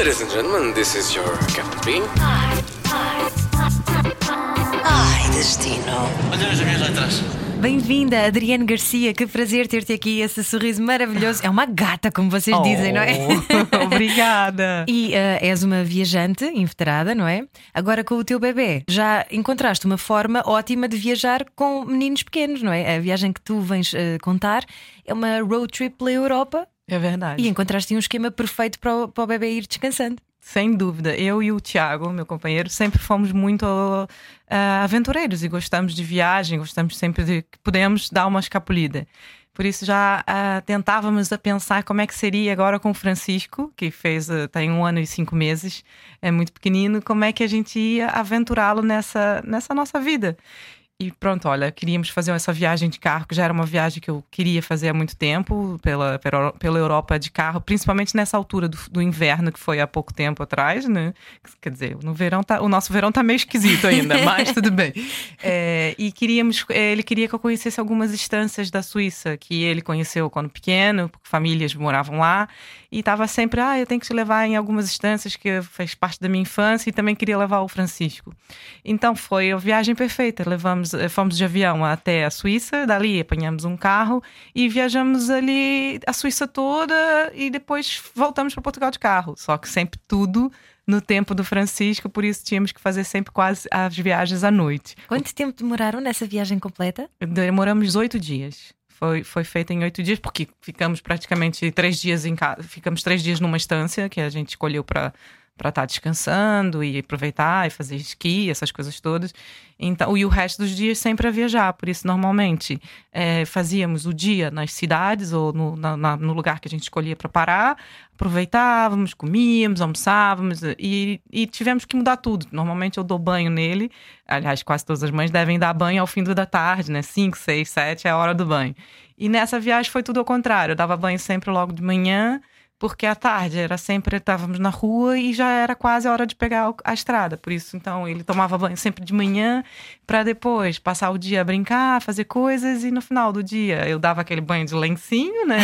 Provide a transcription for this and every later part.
Ladies and gentlemen, this is your Captain Bean. Ai, destino. Olha as minhas letras. Bem-vinda, Adriane Garcia. Que prazer ter-te aqui. Esse sorriso maravilhoso. É uma gata, como vocês dizem, não é? Oh, Obrigada. E uh, és uma viajante inveterada, não é? Agora com o teu bebê, já encontraste uma forma ótima de viajar com meninos pequenos, não é? A viagem que tu vens uh, contar é uma road trip pela Europa É verdade. e encontraste um esquema perfeito para o, para o bebê ir descansando. Sem dúvida. Eu e o Tiago, meu companheiro, sempre fomos muito ah, aventureiros e gostamos de viagem, gostamos sempre de que podemos dar uma escapulida. Por isso já ah, tentávamos a pensar como é que seria agora com o Francisco, que fez ah, tem um ano e cinco meses, é muito pequenino, como é que a gente ia aventurá-lo nessa, nessa nossa vida. E pronto, olha, queríamos fazer essa viagem de carro, que já era uma viagem que eu queria fazer há muito tempo, pela, pela, Europa de carro, principalmente nessa altura do, do inverno, que foi há pouco tempo atrás, né? Quer dizer, no verão tá, o nosso verão tá meio esquisito ainda, mas tudo bem. É, e queríamos, ele queria que eu conhecesse algumas estâncias da Suíça, que ele conheceu quando pequeno, porque famílias moravam lá, e estava sempre, ah, eu tenho que te levar em algumas estâncias que fez parte da minha infância, e também queria levar o Francisco. Então foi a viagem perfeita, levamos fomos de avião até a Suíça, dali apanhamos um carro e viajamos ali a Suíça toda e depois voltamos para Portugal de carro. Só que sempre tudo no tempo do Francisco, por isso tínhamos que fazer sempre quase as viagens à noite. Quanto tempo demoraram nessa viagem completa? Demoramos oito dias. Foi, foi feita em oito dias, porque ficamos praticamente três dias em casa. Ficamos três dias numa estância que a gente escolheu para para estar descansando e aproveitar e fazer esqui, essas coisas todas. Então, e o resto dos dias sempre a viajar. Por isso, normalmente, é, fazíamos o dia nas cidades ou no, na, no lugar que a gente escolhia para parar, aproveitávamos, comíamos, almoçávamos e, e, tivemos que mudar tudo. Normalmente eu dou banho nele. Aliás, quase todas as mães devem dar banho ao fim da tarde, né? 5, 6, 7 é a hora do banho. E nessa viagem foi tudo ao contrário. Eu dava banho sempre logo de manhã porque à tarde era sempre estávamos na rua e já era quase a hora de pegar a estrada. Por isso, então, ele tomava banho sempre de manhã para depois passar o dia a brincar, fazer coisas e no final do dia eu dava aquele banho de lencinho, né?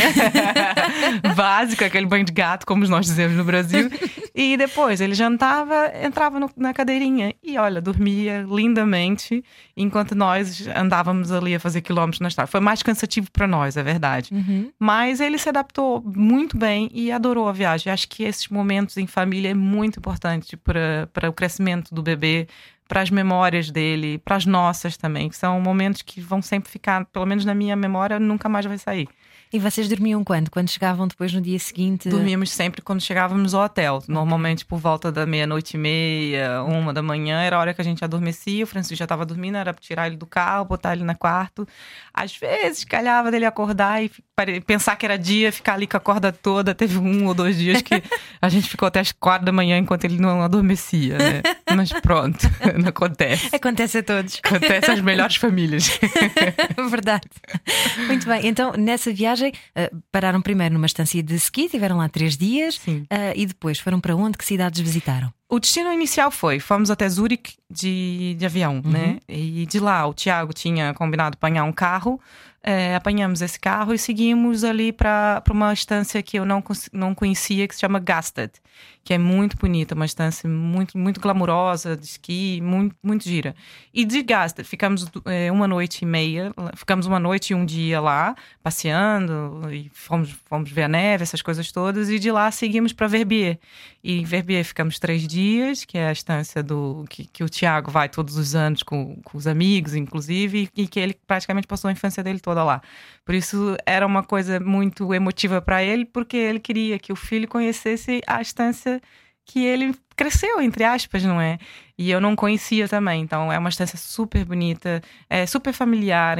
Básico, aquele banho de gato, como nós dizemos no Brasil. E depois ele jantava, entrava no, na cadeirinha e olha, dormia lindamente enquanto nós andávamos ali a fazer quilômetros na estrada. Foi mais cansativo para nós, é verdade. Uhum. Mas ele se adaptou muito bem e adorou a viagem. Acho que esses momentos em família é muito importante para o crescimento do bebê, para as memórias dele, para as nossas também, que são momentos que vão sempre ficar, pelo menos na minha memória, nunca mais vai sair. E vocês dormiam quando? Quando chegavam depois no dia seguinte? Dormíamos sempre quando chegávamos ao hotel. Normalmente por volta da meia-noite e meia, uma da manhã, era a hora que a gente adormecia. O Francisco já estava dormindo, era tirar ele do carro, botar ele no quarto. Às vezes calhava dele acordar e pensar que era dia, ficar ali com a corda toda. Teve um ou dois dias que a gente ficou até as quatro da manhã enquanto ele não adormecia, né? Mas pronto, não acontece. Acontece a todos. Acontece às melhores famílias. Verdade. Muito bem, então nessa viagem uh, pararam primeiro numa estância de ski, tiveram lá três dias Sim. uh, e depois foram para onde? Que cidades visitaram? O destino inicial foi, fomos até Zurique de, de avião, né? E de lá o Tiago tinha combinado apanhar um carro, é, apanhamos esse carro e seguimos ali para uma estância que eu não, não conhecia, que se chama Gastad, que é muito bonita, uma estância muito, muito glamurosa, de esqui, muito, muito gira. E de Gastad, ficamos é, uma noite e meia, ficamos uma noite e um dia lá, passeando, e fomos, fomos ver a neve, essas coisas todas, e de lá seguimos para Verbier. E em Verbier ficamos três dias, que é a estância do que, que o Tiago vai todos os anos com, com os amigos, inclusive, e que ele praticamente passou a infância dele toda lá. Por isso era uma coisa muito emotiva para ele, porque ele queria que o filho conhecesse a estância que ele cresceu, entre aspas, não é? E eu não conhecia também. Então é uma estância super bonita, é super familiar,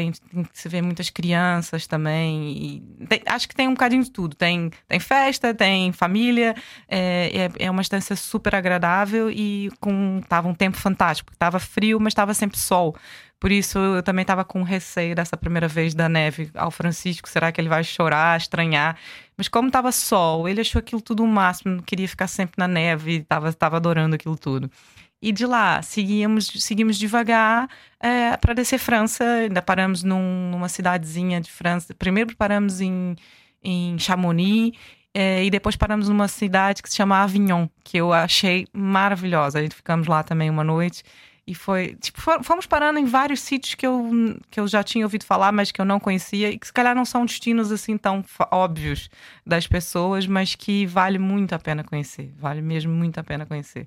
se vê muitas crianças também. Tem, acho que tem um bocadinho de tudo. Tem, tem festa, tem família, é, é, é uma estância super agradável e com tava um tempo fantástico. Tava frio, mas estava sempre sol. Por isso eu também estava com receio dessa primeira vez da neve ao Francisco. Será que ele vai chorar, estranhar? Mas como estava sol, ele achou aquilo tudo o máximo, queria ficar sempre na neve, estava tava adorando aquilo tudo. E de lá seguimos, seguimos devagar é, para descer França. Ainda paramos num, numa cidadezinha de França. Primeiro paramos em, em Chamonix É, e depois paramos numa cidade que se chama Avignon, que eu achei maravilhosa. A gente ficamos lá também uma noite. E foi, tipo, fomos parando em vários sítios que eu, que eu já tinha ouvido falar, mas que eu não conhecia, e que se calhar não são destinos assim tão óbvios das pessoas, mas que vale muito a pena conhecer. Vale mesmo muito a pena conhecer.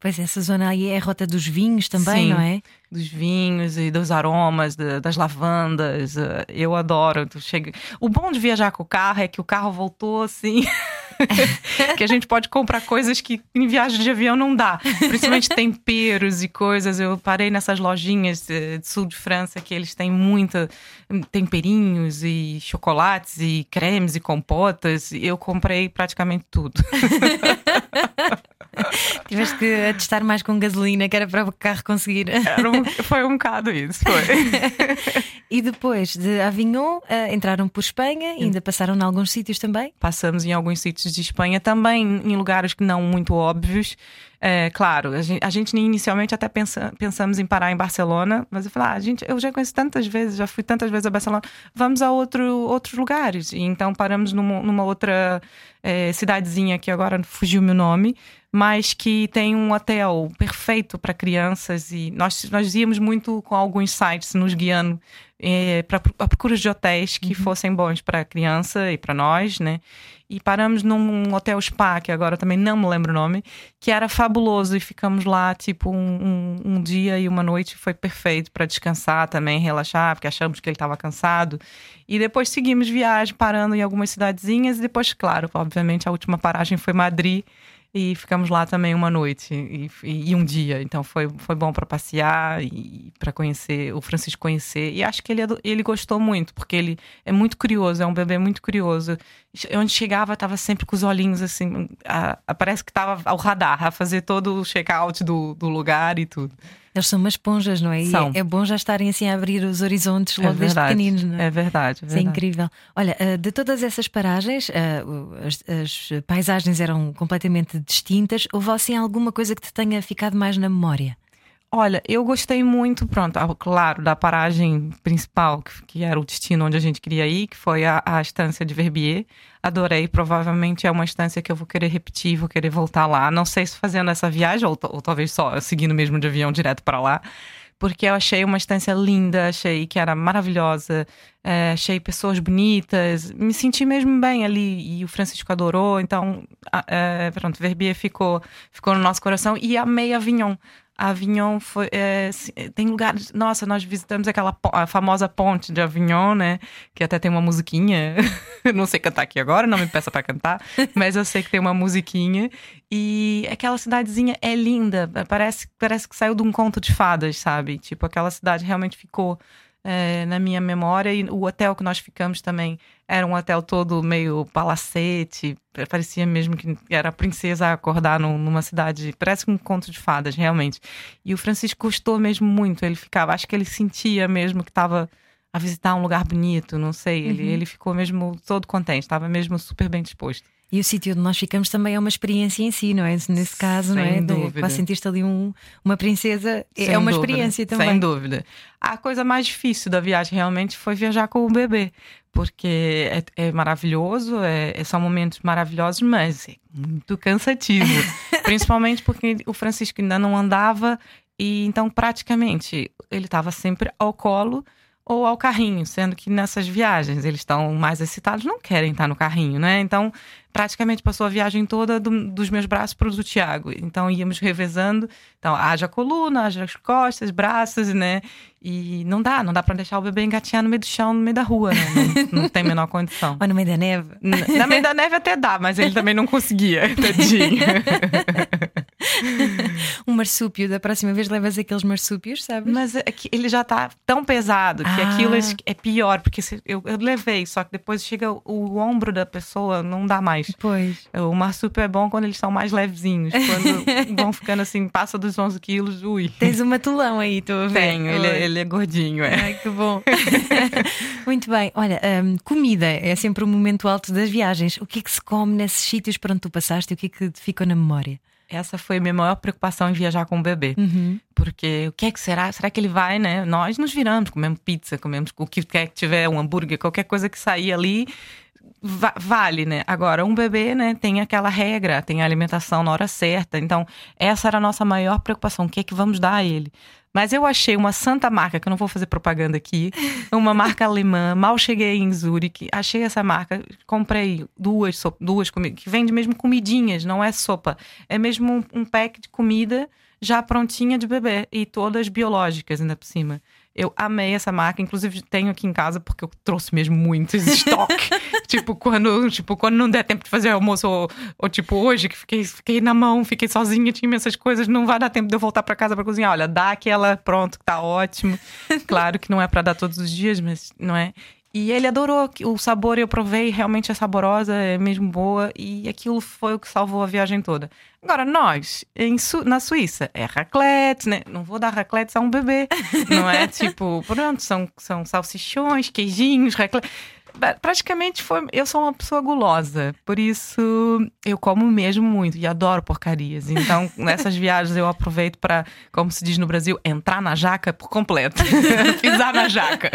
Pois essa zona aí é a rota dos vinhos também, Sim, não é? Dos vinhos e dos aromas, de, das lavandas. Eh, eu adoro. Chega... O bom de viajar com o carro é que o carro voltou assim. que a gente pode comprar coisas que em viagem de avião não dá. Principalmente temperos e coisas. Eu parei nessas lojinhas de, de sul de França que eles têm muita hum, temperinhos e chocolates e cremes e compotas. Eu comprei praticamente tudo. Tiveste que testar mais com gasolina, que era para o carro conseguir. Um, foi um bocado isso, foi. e depois de Avignon, uh, entraram por Espanha, ainda passaram em alguns sítios também? Passamos em alguns sítios de Espanha, também em lugares que não muito óbvios. É, claro, a gente, a gente, inicialmente até pensa, pensamos em parar em Barcelona, mas eu falei, ah, gente, eu já conheço tantas vezes, já fui tantas vezes a Barcelona, vamos a outro, outros lugares. E então paramos numa, numa outra é, cidadezinha que agora fugiu meu nome, mas que tem um hotel perfeito para crianças e nós, nós íamos muito com alguns sites nos guiando é, para a procura de hotéis que uhum. fossem bons para a criança e para nós, né? E paramos num hotel spa, que agora também não me lembro o nome, que era fabuloso e ficamos lá tipo um, um, um dia e uma noite, foi perfeito para descansar também, relaxar, porque achamos que ele estava cansado. E depois seguimos viagem, parando em algumas cidadezinhas e depois, claro, obviamente a última paragem foi Madrid e ficamos lá também uma noite e, e, um dia. Então foi, foi bom para passear e para conhecer, o Francisco conhecer. E acho que ele, ele gostou muito, porque ele é muito curioso, é um bebê muito curioso. Onde chegava, estava sempre com os olhinhos assim, a, a, parece que estava ao radar, a fazer todo o check-out do, do lugar e tudo. Eles são umas esponjas, não é? São. É, é bom já estarem assim a abrir os horizontes logo é desde pequeninos, não é? É verdade. É Isso é incrível. Olha, eh, de todas essas paragens, eh, as, as paisagens eram completamente distintas. Houve assim alguma coisa que te tenha ficado mais na memória? Olha, eu gostei muito, pronto, claro, da paragem principal, que, que, era o destino onde a gente queria ir, que foi a, a estância de Verbier. Adorei, provavelmente é uma estância que eu vou querer repetir, vou querer voltar lá. Não sei se fazendo essa viagem, ou, ou talvez só seguindo mesmo de avião direto para lá porque eu achei uma estância linda, achei que era maravilhosa, é, achei pessoas bonitas, me senti mesmo bem ali e o Francisco adorou, então é, pronto, Verbier ficou, ficou no nosso coração e amei Avignon. Avignon foi, é, tem lugares. Nossa, nós visitamos aquela a famosa ponte de Avignon, né? Que até tem uma musiquinha. não sei cantar aqui agora, não me peça para cantar, mas eu sei que tem uma musiquinha. E aquela cidadezinha é linda. Parece, parece que saiu de um conto de fadas, sabe? Tipo, aquela cidade realmente ficou é, na minha memória. E o hotel que nós ficamos também era um hotel todo meio palacete. Parecia mesmo que era a princesa acordar numa cidade. Parece um conto de fadas, realmente. E o Francisco gostou mesmo muito. Ele ficava, acho que ele sentia mesmo que estava a visitar um lugar bonito, não sei. Ele, uhum. ele ficou mesmo todo contente, estava mesmo super bem disposto. E o sítio onde nós ficamos também é uma experiência em si, não é? Nesse caso, Sem não é? Dúvida. Quase sentiste ali um, uma princesa, é Sem é uma dúvida. experiência também. Sem dúvida. A coisa mais difícil da viagem realmente foi viajar com o bebê, porque é, é maravilhoso, é, é, são momentos maravilhosos, mas é muito cansativo. Principalmente porque o Francisco ainda não andava, e então praticamente ele estava sempre ao colo ou ao carrinho, sendo que nessas viagens eles estão mais excitados, não querem estar no carrinho, né? Então, praticamente passou a viagem toda do, dos meus braços para o do Tiago. Então, íamos revezando. Então, haja coluna, haja as costas, braços, né? E não dá, não dá para deixar o bebê engatinhar no meio do chão, no meio da rua, né? Não, não tem a menor condição. Ou no meio da neve? Na, na meio da neve até dá, mas ele também não conseguia, tadinho. um marsúpio, da próxima vez levas aqueles marsúpios, sabes? Mas é ele já tá tão pesado que ah. aquilo é pior, porque eu, eu, levei, só que depois chega o, o, ombro da pessoa, não dá mais. Pois. O marsúpio é bom quando eles são mais levezinhos. Quando vão ficando assim, passa dos 11 quilos, ui. Tens um matulão aí, tu a Tenho, ele, é, ele, é gordinho, é. Ai, que bom. Muito bem. Olha, um, comida é sempre o um momento alto das viagens. O que é que se come nesses sítios para onde tu passaste e o que é que te ficou na memória? Essa foi a minha maior preocupação em viajar com o bebê. Uhum. Porque o que é que será? Será que ele vai, né? Nós nos viramos, comemos pizza, comemos o que quer que tiver, um hambúrguer, qualquer coisa que sair ali va- vale, né? Agora, um bebê, né, tem aquela regra, tem a alimentação na hora certa. Então, essa era a nossa maior preocupação. O que é que vamos dar a ele? Mas eu achei uma santa marca, que eu não vou fazer propaganda aqui, uma marca alemã. Mal cheguei em Zurique, achei essa marca, comprei duas, duas comidas, que vende mesmo comidinhas, não é sopa. É mesmo um, um pack de comida já prontinha de bebê e todas biológicas ainda por cima. Eu amei essa marca, inclusive tenho aqui em casa porque eu trouxe mesmo muito esse estoque. tipo, quando, tipo, quando não der tempo de fazer almoço, ou, ou tipo hoje, que fiquei, fiquei na mão, fiquei sozinha, tinha essas coisas, não vai dar tempo de eu voltar para casa para cozinhar. Olha, dá aquela, pronto, tá ótimo. Claro que não é para dar todos os dias, mas não é. E ele adorou o sabor, eu provei, realmente é saborosa, é mesmo boa, e aquilo foi o que salvou a viagem toda. Agora, nós, Su- na Suíça, é raclette, né? Não vou dar raclette a um bebê, não é? tipo, pronto, são, são salsichões, queijinhos, raclette. Praticamente foi. Eu sou uma pessoa gulosa, por isso eu como mesmo muito e adoro porcarias. Então, nessas viagens eu aproveito para, como se diz no Brasil, entrar na jaca por completo. Pisar na jaca.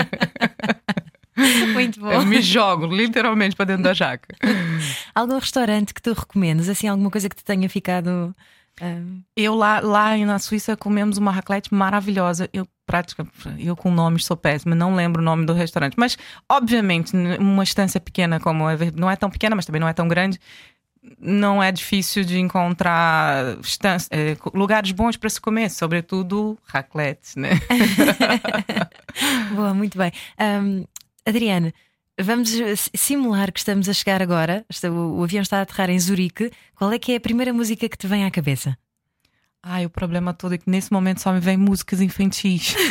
Muito bom. Eu me jogo literalmente para dentro da jaca. Algum restaurante que tu recomendas? Assim, alguma coisa que te tenha ficado. ah, Eu lá, lá na Suíça comemos uma raclette maravilhosa. Eu prática, eu com nomes sou péssima, não lembro o nome do restaurante. Mas, obviamente, uma estância pequena como é, não é tão pequena, mas também não é tão grande. Não é difícil de encontrar eh, lugares bons para se comer, sobretudo raclette, né? Boa, muito bem. Ahm, Adriane, vamos eh, simular que estamos a chegar agora. O avião está a aterrar em Zurique. Qual é que é a primeira música que te vem à cabeça? Ai, o problema todo é que nesse momento só me vem músicas infantis.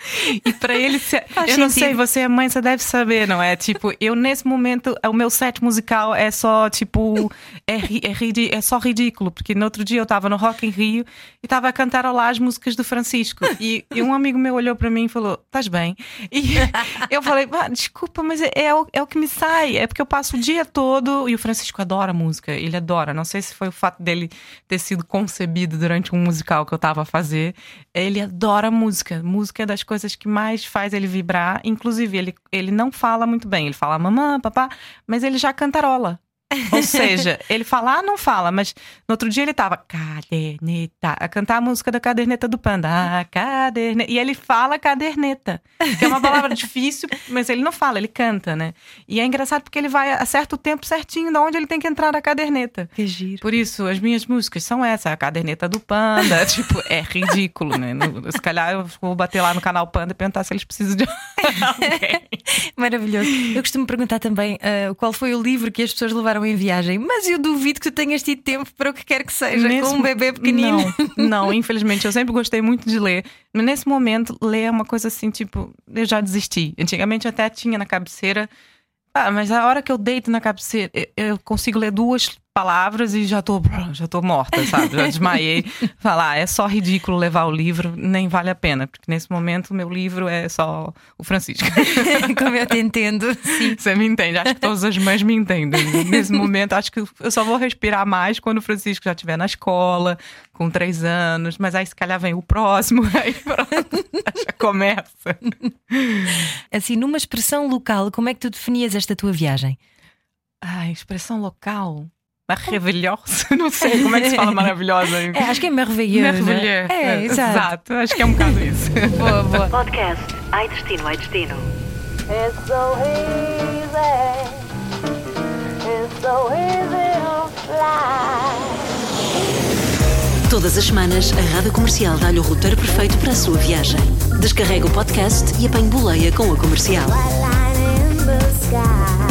E pra ele, se- eu não sei, você é mãe, você deve saber, não é? Tipo, eu nesse momento, o meu set musical é só, tipo, é, é, é só ridículo, porque no outro dia eu tava no Rock in Rio e tava a cantar lá as músicas do Francisco. E, e um amigo meu olhou pra mim e falou: Estás bem? E eu falei: "Ah, Desculpa, mas é, é o, é o que me sai, é porque eu passo o dia todo. E o Francisco adora música, ele adora. Não sei se foi o fato dele ter sido concebido durante um musical que eu tava a fazer. Ele adora música. Música é das coisas que mais faz ele vibrar. Inclusive, ele, ele não fala muito bem. Ele fala mamã, papá, mas ele já cantarola. Ou seja, ele fala, ah, não fala, mas no outro dia ele tava caderneta, a cantar a música da caderneta do panda. Ah, caderneta. E ele fala caderneta, que é uma palavra difícil, mas ele não fala, ele canta, né? E é engraçado porque ele vai acerta o tempo certinho de onde ele tem que entrar na caderneta. Que giro. Por isso, as minhas músicas são essa, a caderneta do Panda. tipo, é ridículo, né? No- Se calhar eu vou bater lá no canal Panda e perguntar se eles precisam de alguém. Maravilhoso. Eu costumo perguntar também ah, qual foi o livro que as pessoas levaram em viagem, mas eu duvido que tu tenhas tido tempo para o que quer que seja, Nesse com um bebê pequenino. Não, não, infelizmente. Eu sempre gostei muito de ler. Mas nesse momento, ler é uma coisa assim, tipo, eu já desisti. Antigamente eu até tinha na cabeceira. Ah, mas a hora que eu deito na cabeceira, eu- eu consigo ler duas palavras e já tô, já tô morta, sabe? Já desmaiei. Falar, é só ridículo levar o livro, nem vale a pena, porque nesse momento o meu livro é só o Francisco. Como eu te entendo, sim. Você me entende? Acho que todas as mães me entendem. Nesse momento, acho que eu só vou respirar mais quando o Francisco já estiver na escola, com três anos. Mas aí, se calhar, vem o próximo, aí pronto, já começa. Assim, numa expressão local, como é que tu definias esta tua viagem? Ai, expressão local. Maravilhosa. Não sei como é que se fala maravilhosa. É, acho que é maravilhoso. Maravilhosa. É, exato. Acho que é um bocado isso. Boa, boa. Podcast Ai Destino, Ai Destino. It's so easy. It's so easy to fly. Todas as semanas, a Rádio Comercial dá-lhe o roteiro perfeito para a sua viagem. Descarrega o podcast e apanhe boleia com a comercial. Line in the sky.